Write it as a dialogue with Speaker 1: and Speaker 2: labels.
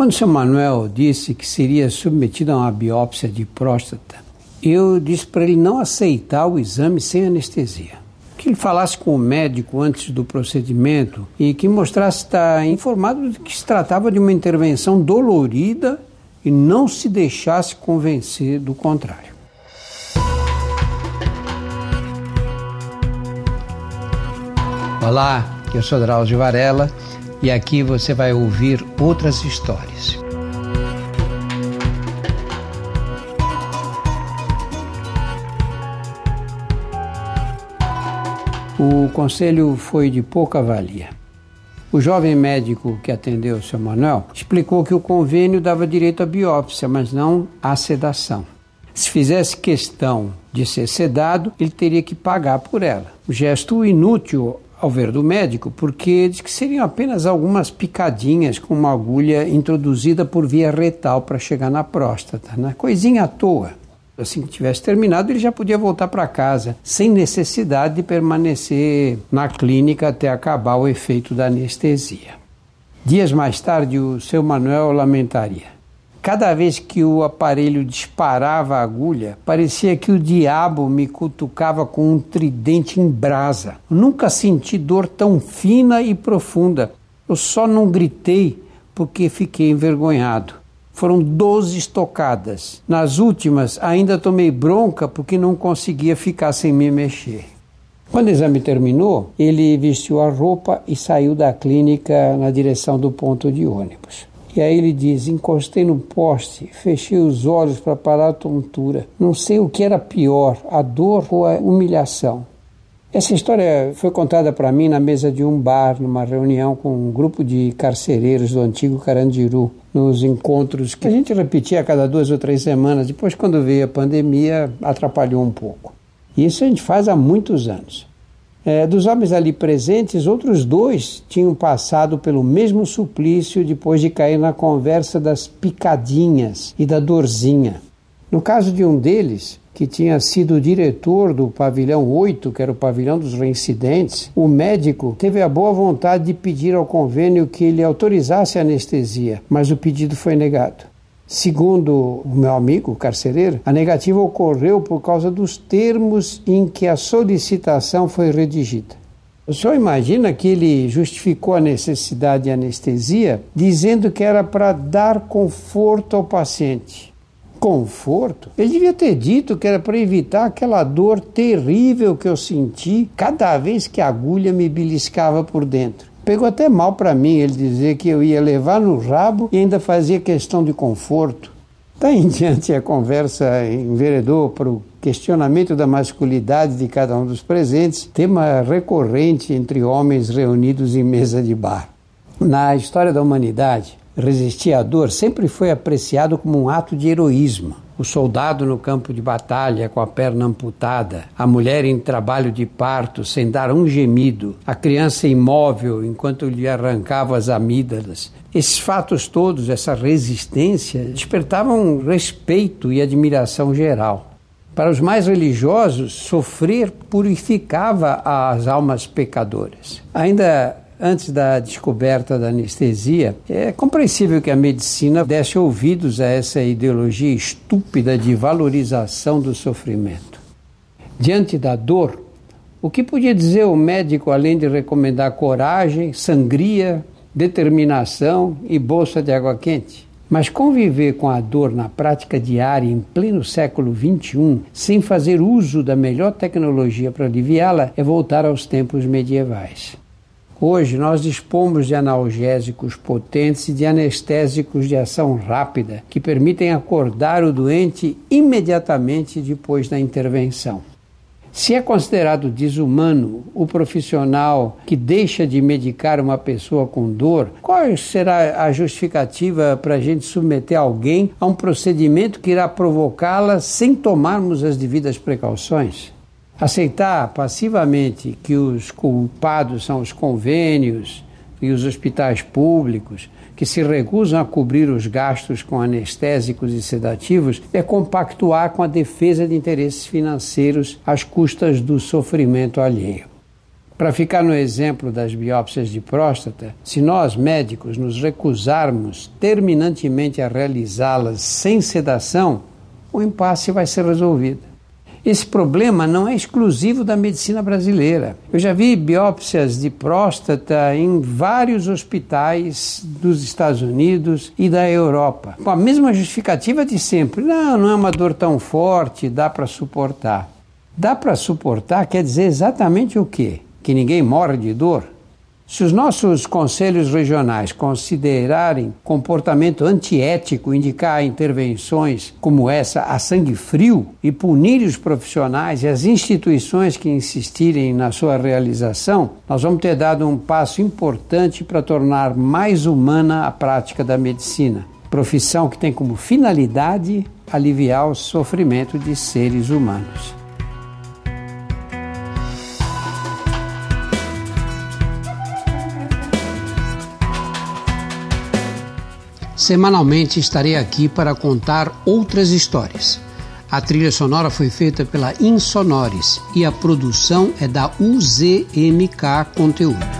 Speaker 1: Quando seu Manuel disse que seria submetido a uma biópsia de próstata, eu disse para ele não aceitar o exame sem anestesia. Que ele falasse com o médico antes do procedimento e que mostrasse estar informado de que se tratava de uma intervenção dolorida e não se deixasse convencer do contrário. Olá, eu sou Drauzio Varela e aqui você vai ouvir outras histórias. O conselho foi de pouca valia. O jovem médico que atendeu o seu Manuel explicou que o convênio dava direito à biópsia, mas não à sedação. Se fizesse questão de ser sedado, ele teria que pagar por ela. O gesto inútil ao ver do médico, porque diz que seriam apenas algumas picadinhas com uma agulha introduzida por via retal para chegar na próstata, né? coisinha à toa. Assim que tivesse terminado, ele já podia voltar para casa, sem necessidade de permanecer na clínica até acabar o efeito da anestesia. Dias mais tarde, o seu Manuel lamentaria. Cada vez que o aparelho disparava a agulha, parecia que o diabo me cutucava com um tridente em brasa. nunca senti dor tão fina e profunda. Eu só não gritei porque fiquei envergonhado. Foram 12 estocadas. Nas últimas, ainda tomei bronca porque não conseguia ficar sem me mexer. Quando o exame terminou, ele vestiu a roupa e saiu da clínica na direção do ponto de ônibus. E aí ele diz: encostei no poste, fechei os olhos para parar a tontura. Não sei o que era pior, a dor ou a humilhação. Essa história foi contada para mim na mesa de um bar, numa reunião com um grupo de carcereiros do antigo Carandiru, nos encontros que a gente repetia a cada duas ou três semanas. Depois, quando veio a pandemia, atrapalhou um pouco. Isso a gente faz há muitos anos. É, dos homens ali presentes, outros dois tinham passado pelo mesmo suplício depois de cair na conversa das picadinhas e da dorzinha. No caso de um deles, que tinha sido diretor do pavilhão 8, que era o pavilhão dos reincidentes, o médico teve a boa vontade de pedir ao convênio que ele autorizasse a anestesia, mas o pedido foi negado. Segundo o meu amigo carcereiro, a negativa ocorreu por causa dos termos em que a solicitação foi redigida. O senhor imagina que ele justificou a necessidade de anestesia dizendo que era para dar conforto ao paciente conforto. Ele devia ter dito que era para evitar aquela dor terrível que eu senti cada vez que a agulha me beliscava por dentro. Pegou até mal para mim ele dizer que eu ia levar no rabo e ainda fazia questão de conforto. Daí em diante a conversa enveredou para o questionamento da masculinidade de cada um dos presentes, tema recorrente entre homens reunidos em mesa de bar. Na história da humanidade, resistir à dor sempre foi apreciado como um ato de heroísmo. O soldado no campo de batalha com a perna amputada, a mulher em trabalho de parto sem dar um gemido, a criança imóvel enquanto lhe arrancavam as amígdalas. Esses fatos todos, essa resistência, despertavam respeito e admiração geral. Para os mais religiosos, sofrer purificava as almas pecadoras. Ainda antes da descoberta da anestesia, é compreensível que a medicina desse ouvidos a essa ideologia estúpida de valorização do sofrimento. Diante da dor, o que podia dizer o médico além de recomendar coragem, sangria, determinação e bolsa de água quente? Mas conviver com a dor na prática diária em pleno século XXI, sem fazer uso da melhor tecnologia para aliviá-la, é voltar aos tempos medievais. Hoje nós dispomos de analgésicos potentes e de anestésicos de ação rápida que permitem acordar o doente imediatamente depois da intervenção. Se é considerado desumano o profissional que deixa de medicar uma pessoa com dor, qual será a justificativa para a gente submeter alguém a um procedimento que irá provocá-la sem tomarmos as devidas precauções? Aceitar passivamente que os culpados são os convênios e os hospitais públicos, que se recusam a cobrir os gastos com anestésicos e sedativos, é compactuar com a defesa de interesses financeiros às custas do sofrimento alheio. Para ficar no exemplo das biópsias de próstata, se nós médicos nos recusarmos terminantemente a realizá-las sem sedação, o impasse vai ser resolvido. Esse problema não é exclusivo da medicina brasileira. Eu já vi biópsias de próstata em vários hospitais dos Estados Unidos e da Europa, com a mesma justificativa de sempre: não, não é uma dor tão forte, dá para suportar. Dá para suportar quer dizer exatamente o quê? Que ninguém morre de dor? Se os nossos conselhos regionais considerarem comportamento antiético indicar intervenções como essa a sangue frio e punir os profissionais e as instituições que insistirem na sua realização, nós vamos ter dado um passo importante para tornar mais humana a prática da medicina. Profissão que tem como finalidade aliviar o sofrimento de seres humanos. Semanalmente estarei aqui para contar outras histórias. A trilha sonora foi feita pela Insonores e a produção é da UZMK Conteúdo.